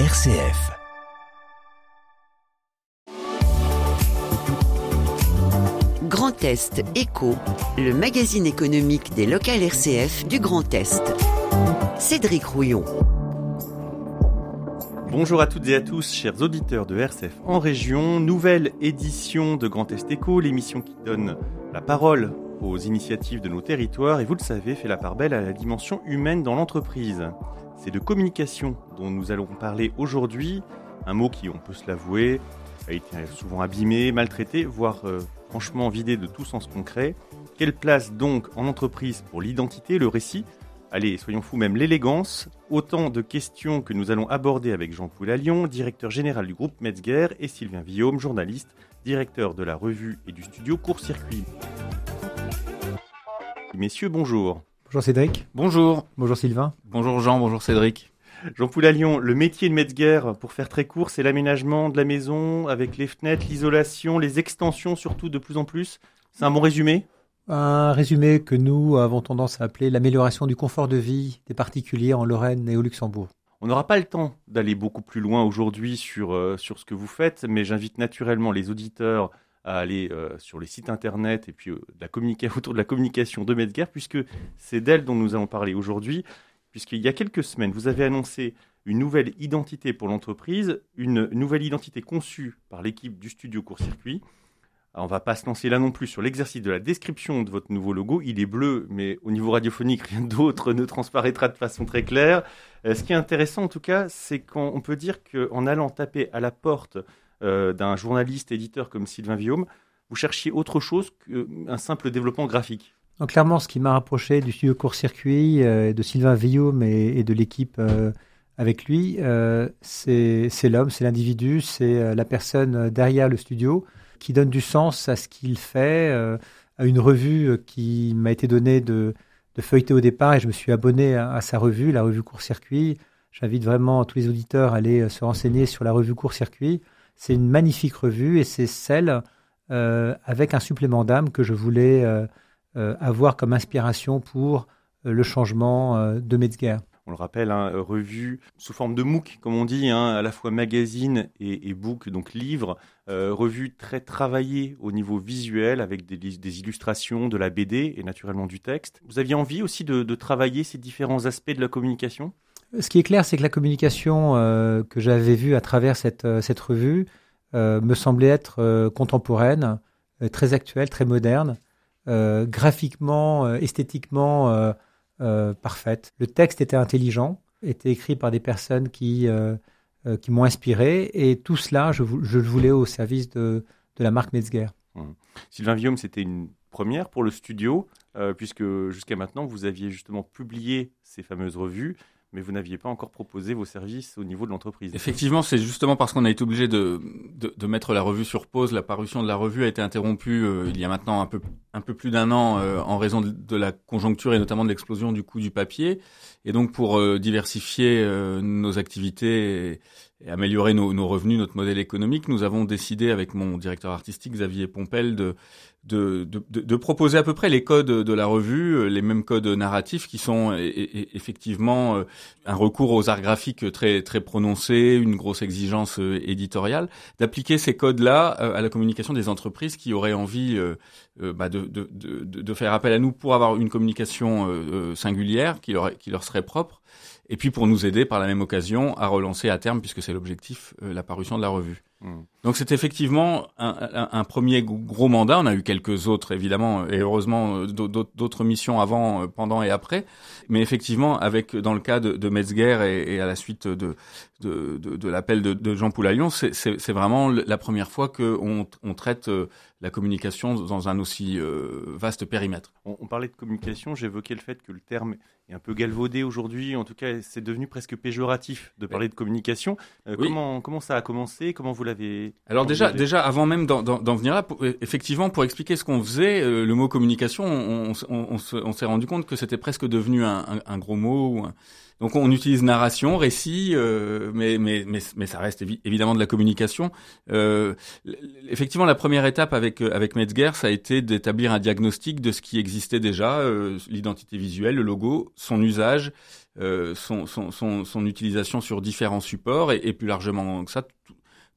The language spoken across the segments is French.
RCF. Grand Est Éco, le magazine économique des locales RCF du Grand Est. Cédric Rouillon. Bonjour à toutes et à tous, chers auditeurs de RCF en région. Nouvelle édition de Grand Est Éco, l'émission qui donne la parole aux initiatives de nos territoires et vous le savez, fait la part belle à la dimension humaine dans l'entreprise. C'est de communication dont nous allons parler aujourd'hui, un mot qui, on peut se l'avouer, a été souvent abîmé, maltraité, voire euh, franchement vidé de tout sens concret. Quelle place donc en entreprise pour l'identité, le récit? Allez, soyons fous, même l'élégance. Autant de questions que nous allons aborder avec Jean-Paul Allion, directeur général du groupe Metzger, et Sylvain Villaume, journaliste, directeur de la revue et du studio Court Circuit. Messieurs, bonjour. Bonjour Cédric. Bonjour. Bonjour Sylvain. Bonjour Jean, bonjour Cédric. Jean-Paul Allion, le métier de Metzger, pour faire très court, c'est l'aménagement de la maison avec les fenêtres, l'isolation, les extensions surtout de plus en plus. C'est un bon résumé? Un résumé que nous avons tendance à appeler l'amélioration du confort de vie des particuliers en Lorraine et au Luxembourg. On n'aura pas le temps d'aller beaucoup plus loin aujourd'hui sur, euh, sur ce que vous faites, mais j'invite naturellement les auditeurs à aller euh, sur les sites internet et puis euh, la autour de la communication de Metzger, puisque c'est d'elle dont nous allons parler aujourd'hui puisqu'il y a quelques semaines, vous avez annoncé une nouvelle identité pour l'entreprise, une nouvelle identité conçue par l'équipe du studio Court Circuit. on ne va pas se lancer là non plus sur l'exercice de la description de votre nouveau logo. Il est bleu, mais au niveau radiophonique, rien d'autre ne transparaîtra de façon très claire. Euh, ce qui est intéressant, en tout cas, c'est qu'on peut dire qu'en allant taper à la porte d'un journaliste éditeur comme Sylvain Villaume, vous cherchiez autre chose qu'un simple développement graphique. Clairement, ce qui m'a rapproché du studio court-circuit, euh, de Sylvain Villaume et, de l'équipe euh, avec lui, euh, c'est l'homme, c'est l'individu, c'est la personne derrière le studio qui donne du sens à ce qu'il fait, à une revue qui m'a été donnée de, feuilleter au départ et je me suis abonné à, sa revue, la revue court-circuit. J'invite vraiment tous les auditeurs à aller se renseigner sur la revue court-circuit. C'est une magnifique revue et c'est celle avec un supplément d'âme que je voulais euh, avoir comme inspiration pour euh, le changement euh, de Metzger. On le rappelle, hein, revue sous forme de MOOC, comme on dit, hein, à la fois magazine et, book, donc livre, revue très travaillée au niveau visuel avec des, illustrations, de la BD et naturellement du texte. Vous aviez envie aussi de, travailler ces différents aspects de la communication? Ce qui est clair, c'est que la communication que j'avais vue à travers cette, cette revue me semblait être contemporaine, très actuelle, très moderne. Euh, graphiquement, euh, esthétiquement euh, parfaite. Le texte était intelligent, était écrit par des personnes qui, qui m'ont inspiré, et tout cela, je, le voulais au service de, de la marque Metzger. Mmh. Sylvain Villaume, c'était une première pour le studio, puisque jusqu'à maintenant, vous aviez justement publié ces fameuses revues mais vous n'aviez pas encore proposé vos services au niveau de l'entreprise. Effectivement, c'est justement parce qu'on a été obligé de, de, de, mettre la revue sur pause. La parution de la revue a été interrompue euh, il y a maintenant un peu, un peu plus d'un an euh, en raison de, la conjoncture et notamment de l'explosion du coût du papier. Et donc pour euh, diversifier nos activités et, améliorer nos, nos, revenus, notre modèle économique, nous avons décidé avec mon directeur artistique Xavier Pompel de de, proposer à peu près les codes de la revue, euh, les mêmes codes narratifs qui sont effectivement euh, un recours aux arts graphiques très très prononcé, une grosse exigence euh, éditoriale, d'appliquer ces codes-là à la communication des entreprises qui auraient envie bah de, faire appel à nous pour avoir une communication singulière qui leur, qui leur serait propre et puis pour nous aider par la même occasion à relancer à terme, puisque c'est l'objectif, la parution de la revue. Mmh. Donc c'est effectivement un, un, premier gros mandat. On a eu quelques autres évidemment et heureusement euh, d'autres missions avant, euh, pendant et après. Mais effectivement, avec dans le cas de, de Metzger et, et, à la suite de de, de, de l'appel de, de, Jean Poulaillon, c'est vraiment la première fois qu'on on traite euh, la communication dans un aussi vaste périmètre. On, on parlait de communication, j'évoquais le fait que le terme est un peu galvaudé aujourd'hui. En tout cas, c'est devenu presque péjoratif de parler de communication. Comment comment ça a commencé? Comment vous l'avez alors déjà, déjà avant même d'en venir là, effectivement, pour expliquer ce qu'on faisait, euh, le mot communication, on, on, on s'est rendu compte que c'était presque devenu un, un, un gros mot. Donc on utilise narration, récit, euh, mais, mais, mais, mais, ça reste évidemment de la communication. Euh, effectivement, la première étape avec, avec Metzger, ça a été d'établir un diagnostic de ce qui existait déjà, l'identité visuelle, le logo, son usage, son, son, son, son, utilisation sur différents supports et, et plus largement que ça,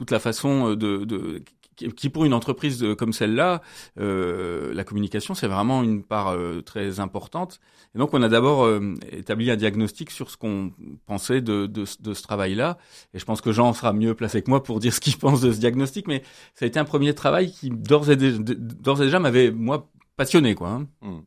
toute la façon de, de qui pour une entreprise comme celle-là, euh, la communication c'est vraiment une part euh, très importante. Et donc on a d'abord euh, établi un diagnostic sur ce qu'on pensait de, de, de ce travail-là. Et je pense que Jean sera mieux placé que moi pour dire ce qu'il pense de ce diagnostic. Mais ça a été un premier travail qui d'ores et, déjà m'avait moi passionné quoi. Hein. Mmh.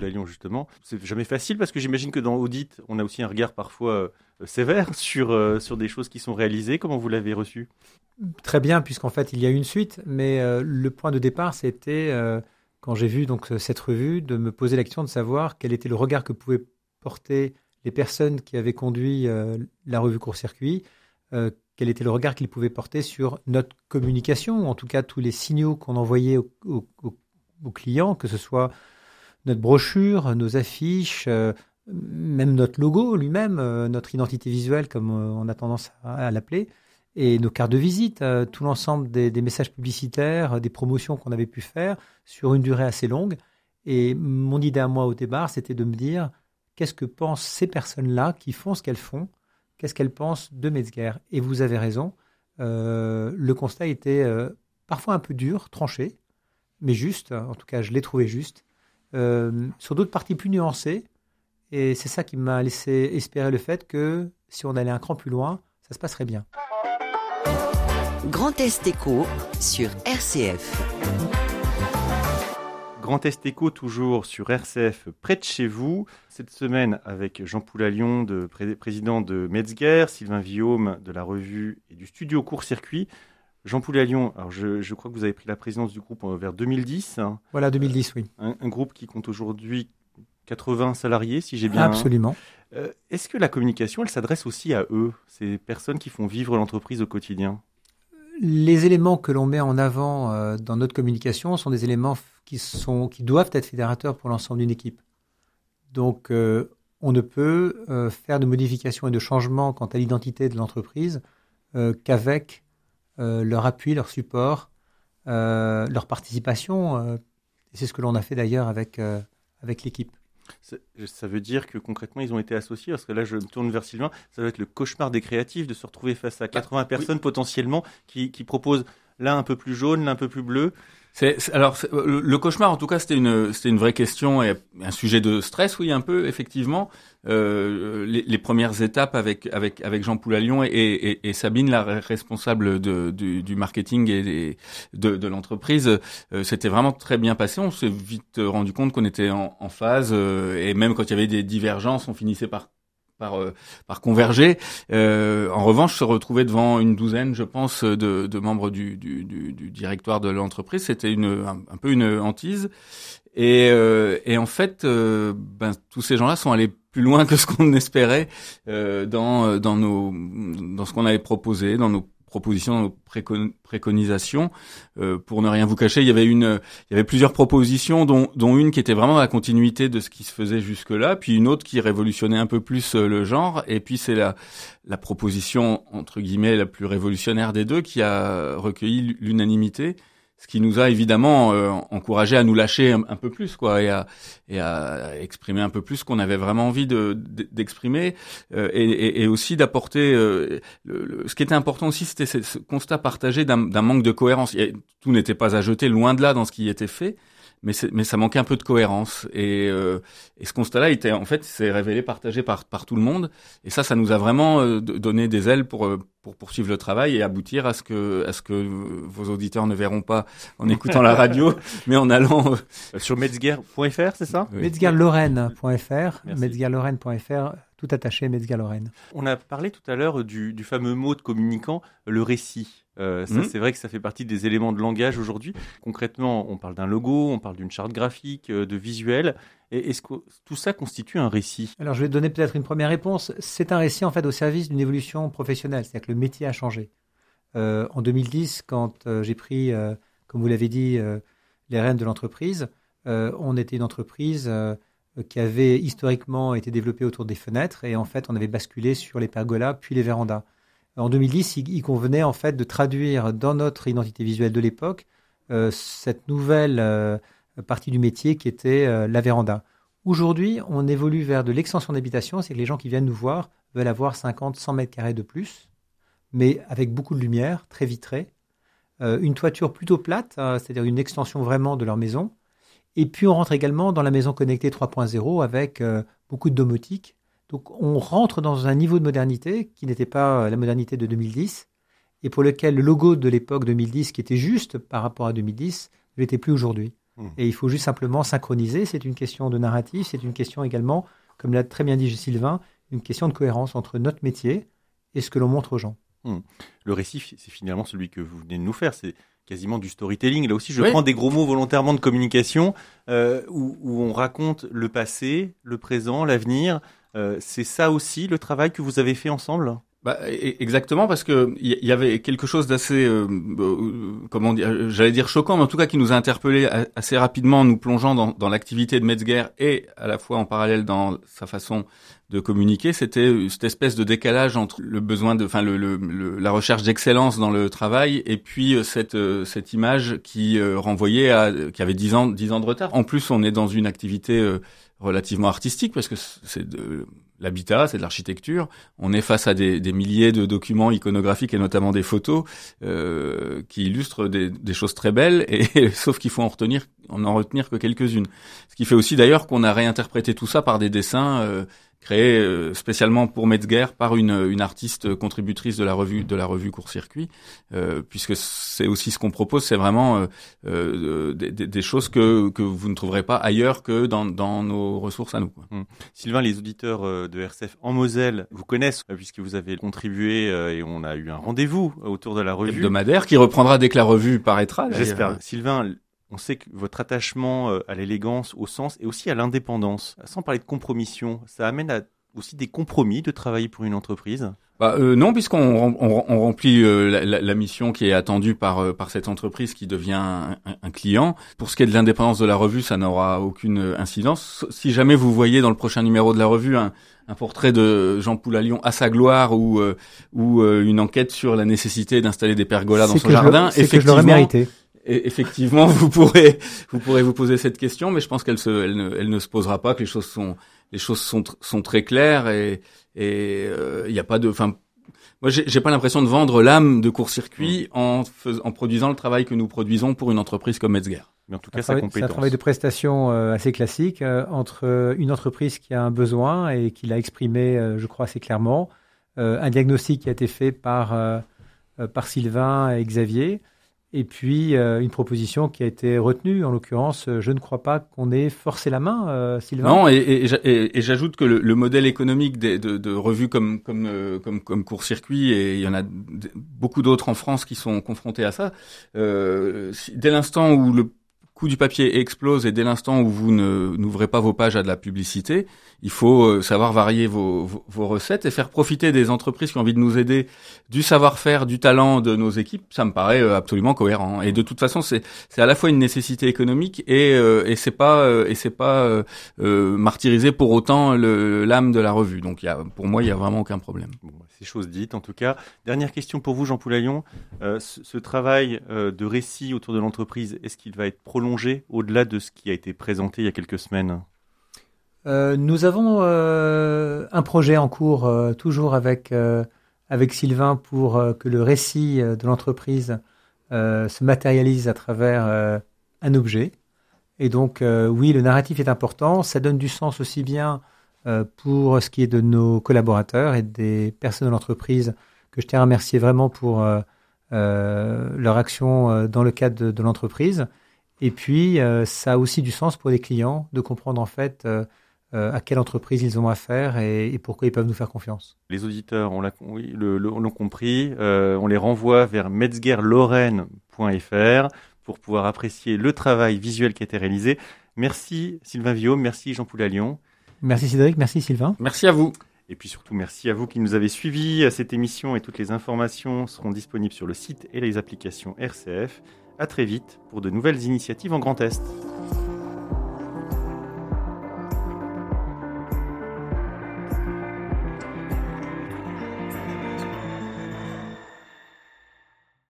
Jean Lyon justement. C'est jamais facile parce que j'imagine que dans Audit, on a aussi un regard parfois euh, sévère sur, euh, sur des choses qui sont réalisées. Comment vous l'avez reçu? Très bien, puisqu'en fait, il y a une suite. Mais euh, le point de départ, c'était, quand j'ai vu donc cette revue, de me poser la question de savoir quel était le regard que pouvaient porter les personnes qui avaient conduit la revue Court-Circuit, quel était le regard qu'ils pouvaient porter sur notre communication, en tout cas tous les signaux qu'on envoyait aux clients, que ce soit notre brochure, nos affiches, euh, même notre logo lui-même, euh, notre identité visuelle, comme euh, on a tendance à, l'appeler, et nos cartes de visite, tout l'ensemble des, messages publicitaires, des promotions qu'on avait pu faire sur une durée assez longue. Et mon idée à moi au départ, c'était de me dire qu'est-ce que pensent ces personnes-là qui font ce qu'elles font, qu'est-ce qu'elles pensent de Metzger? Et vous avez raison, le constat était parfois un peu dur, tranché, mais juste, en tout cas je l'ai trouvé juste. Euh, sur d'autres parties plus nuancées. Et c'est ça qui m'a laissé espérer le fait que si on allait un cran plus loin, ça se passerait bien. Grand Est Éco sur RCF. Grand Est Éco toujours sur RCF près de chez vous. Cette semaine avec Jean Poulalion, de, président de Metzger, Sylvain Villaume de la revue et du studio Court Circuit. Jean Lyon, alors je, crois que vous avez pris la présidence du groupe euh, vers 2010. Hein. Voilà, 2010, oui. Un, groupe qui compte aujourd'hui 80 salariés, si j'ai bien. Absolument. Euh, est-ce que la communication, elle s'adresse aussi à eux, ces personnes qui font vivre l'entreprise au quotidien? Les éléments que l'on met en avant euh, dans notre communication sont des éléments qui, sont, qui doivent être fédérateurs pour l'ensemble d'une équipe. Donc, on ne peut faire de modifications et de changements quant à l'identité de l'entreprise qu'avec euh, leur appui, leur support, euh, leur participation. Euh, et c'est ce que l'on a fait d'ailleurs avec, avec l'équipe. Ça veut dire que concrètement, ils ont été associés Parce que là, je me tourne vers Sylvain. Ça va être le cauchemar des créatifs de se retrouver face à 80 bah, personnes potentiellement qui, qui proposent l'un un peu plus jaune, l'un un peu plus bleu. C'est, alors le, cauchemar, en tout cas, c'était une c'était une vraie question et un sujet de stress, oui, un peu effectivement. Euh, les, les, premières étapes avec avec avec Jean Poulalion et, et, et Sabine, la responsable de, du, du marketing et de, de l'entreprise, euh, c'était vraiment très bien passé. On s'est vite rendu compte qu'on était en, en phase euh, et même quand il y avait des divergences, on finissait par par, euh, par converger. Euh, en revanche, se retrouver devant une douzaine, je pense, de, de membres du, du, du, du, directoire de l'entreprise, c'était une un, peu une hantise. Et, euh, et en fait, ben, tous ces gens-là sont allés plus loin que ce qu'on espérait euh, dans dans nos dans ce qu'on avait proposé, dans nos propositions, préconisations. Euh, pour ne rien vous cacher, il y avait une, il y avait plusieurs propositions, dont, dont une qui était vraiment la continuité de ce qui se faisait jusque-là, puis une autre qui révolutionnait un peu plus euh, le genre, et puis c'est la, la proposition entre guillemets la plus révolutionnaire des deux qui a recueilli l'unanimité ce qui nous a évidemment euh, encouragé à nous lâcher un, peu plus quoi et à, et à exprimer un peu plus ce qu'on avait vraiment envie de d'exprimer euh, et, et, aussi d'apporter euh, ce qui était important aussi c'était ce constat partagé d'un manque de cohérence. Tout n'était pas à jeter loin de là dans ce qui était fait mais, mais ça manquait un peu de cohérence. Et, euh, et ce constat-là, était en fait, s'est révélé partagé par, par tout le monde. Et ça, ça nous a vraiment euh, donné des ailes pour, euh, pour poursuivre le travail et aboutir à ce que, à ce que vos auditeurs ne verront pas en écoutant la radio, mais en allant sur metzger.fr, c'est ça oui. Metzgerlorraine.fr, metzgerlorraine.fr tout attaché Metzger Lorraine. On a parlé tout à l'heure du, du, fameux mot de communicant, le récit. Euh, ça, mmh. c'est vrai que ça fait partie des éléments de langage aujourd'hui. Concrètement, on parle d'un logo, on parle d'une charte graphique, euh, de visuel. Et est-ce que tout ça constitue un récit? Alors, je vais donner peut-être une première réponse. C'est un récit en fait au service d'une évolution professionnelle, c'est-à-dire que le métier a changé. Euh, en 2010, quand j'ai pris, comme vous l'avez dit, les rênes de l'entreprise, on était une entreprise qui avait historiquement été développée autour des fenêtres, et en fait, on avait basculé sur les pergolas puis les vérandas. En 2010, il, convenait en fait de traduire dans notre identité visuelle de l'époque euh, cette nouvelle euh, partie du métier qui était euh, la véranda. Aujourd'hui, on évolue vers de l'extension d'habitation, c'est que les gens qui viennent nous voir veulent avoir 50, 100 mètres carrés de plus, mais avec beaucoup de lumière, très vitrée, une toiture plutôt plate, euh, c'est-à-dire une extension vraiment de leur maison. Et puis on rentre également dans la maison connectée 3.0 avec beaucoup de domotique. Donc on rentre dans un niveau de modernité qui n'était pas la modernité de 2010 et pour lequel le logo de l'époque 2010, qui était juste par rapport à 2010, ne l'était plus aujourd'hui. Mmh. Et il faut juste simplement synchroniser. C'est une question de narratif, c'est une question également, comme l'a très bien dit Sylvain, une question de cohérence entre notre métier et ce que l'on montre aux gens. Mmh. Le récit, c'est finalement celui que vous venez de nous faire. C'est quasiment du storytelling. Là aussi, je prends des gros mots volontairement de communication euh, où, on raconte le passé, le présent, l'avenir. Euh, c'est ça aussi le travail que vous avez fait ensemble? Bah, e, exactement parce que il y, avait quelque chose d'assez, euh, euh, comment dire, j'allais dire choquant, mais en tout cas qui nous a interpellé assez rapidement en nous plongeant dans l'activité de Metzger et à la fois en parallèle dans sa façon de communiquer. C'était cette espèce de décalage entre le besoin de, enfin, le, le, la recherche d'excellence dans le travail et puis euh, cette cette image qui renvoyait à, qui avait dix ans, dix ans de retard. En plus, on est dans une activité relativement artistique parce que c'est de l'habitat, c'est de l'architecture. On est face à des, des, milliers de documents iconographiques et notamment des photos euh, qui illustrent des, des, choses très belles, et sauf qu'il faut en retenir, en en retenir que quelques-unes. Ce qui fait aussi d'ailleurs qu'on a réinterprété tout ça par des dessins euh, créé euh, spécialement pour Metzger par une, une artiste contributrice de la revue de la revue Court Circuit, euh, puisque c'est aussi ce qu'on propose, c'est vraiment euh, euh des, des, choses que, que vous ne trouverez pas ailleurs que dans, dans nos ressources à nous. Quoi. Hum. Sylvain, les auditeurs de RCF en Moselle vous connaissent puisque vous avez contribué et on a eu un rendez-vous autour de la revue hebdomadaire qui reprendra dès que la revue paraîtra. J'espère. Sylvain, on sait que votre attachement euh, à l'élégance, au sens et aussi à l'indépendance, sans parler de compromission, ça amène à aussi des compromis de travailler pour une entreprise? Bah, euh, non, puisqu'on on, remplit euh, la, mission qui est attendue par par cette entreprise qui devient un, client. Pour ce qui est de l'indépendance de la revue, ça n'aura aucune incidence. Si jamais vous voyez dans le prochain numéro de la revue un, portrait de Jean Poulalion à sa gloire ou ou une enquête sur la nécessité d'installer des pergolas dans son jardin, effectivement, mérité effectivement, vous pourrez, vous pourrez vous poser cette question, mais je pense qu'elle se, elle ne, elle ne se posera pas, que les choses sont, les choses sont, sont très claires et et euh, il n'y a pas de, enfin, moi j'ai pas l'impression de vendre l'âme de court-circuit mmh. en, en produisant le travail que nous produisons pour une entreprise comme Metzger. Mais en tout cas, sa compétence. C'est un travail de prestation euh, assez classique euh, entre une entreprise qui a un besoin et qui l'a exprimé, je crois, assez clairement, un diagnostic qui a été fait par par Sylvain et Xavier et puis euh, une proposition qui a été retenue. En l'occurrence, euh, je ne crois pas qu'on ait forcé la main, euh, Sylvain. Non, et, et, j'ajoute que le, modèle économique de, de, revues comme comme comme comme Court Circuit, et il y en a beaucoup d'autres en France qui sont confrontés à ça. dès l'instant où le du papier explose et dès l'instant où vous n'ouvrez pas vos pages à de la publicité, il faut euh, savoir varier vos, vos, recettes et faire profiter des entreprises qui ont envie de nous aider du savoir-faire, du talent de nos équipes. Ça me paraît euh, absolument cohérent. Et de toute façon, c'est à la fois une nécessité économique et euh, et c'est pas et c'est pas martyriser pour autant l'âme de la revue. Donc pour moi il y a vraiment aucun problème. Bon, bah, c'est chose dite en tout cas. Dernière question pour vous, Jean Poulaillon. ce, ce, travail de récit autour de l'entreprise, est-ce qu'il va être prolongé au-delà de ce qui a été présenté il y a quelques semaines euh, nous avons euh, un projet en cours, euh, toujours avec, avec Sylvain, pour que le récit de l'entreprise se matérialise à travers un objet. Et donc, oui, le narratif est important. Ça donne du sens aussi bien pour ce qui est de nos collaborateurs et des personnes de l'entreprise que je tiens à remercier vraiment pour leur action dans le cadre de, de l'entreprise. Et puis, ça a aussi du sens pour les clients de comprendre en fait euh, à quelle entreprise ils ont affaire et, et, pourquoi ils peuvent nous faire confiance. Les auditeurs, on l'a oui, l'ont compris, euh, on les renvoie vers metzgerlorraine.fr pour pouvoir apprécier le travail visuel qui a été réalisé. Merci Sylvain Villaume, merci Jean Poulalion. Merci Cédric, merci Sylvain. Merci à vous. Et puis surtout, merci à vous qui nous avez suivis. Cette émission et toutes les informations seront disponibles sur le site et les applications RCF. À très vite pour de nouvelles initiatives en Grand Est.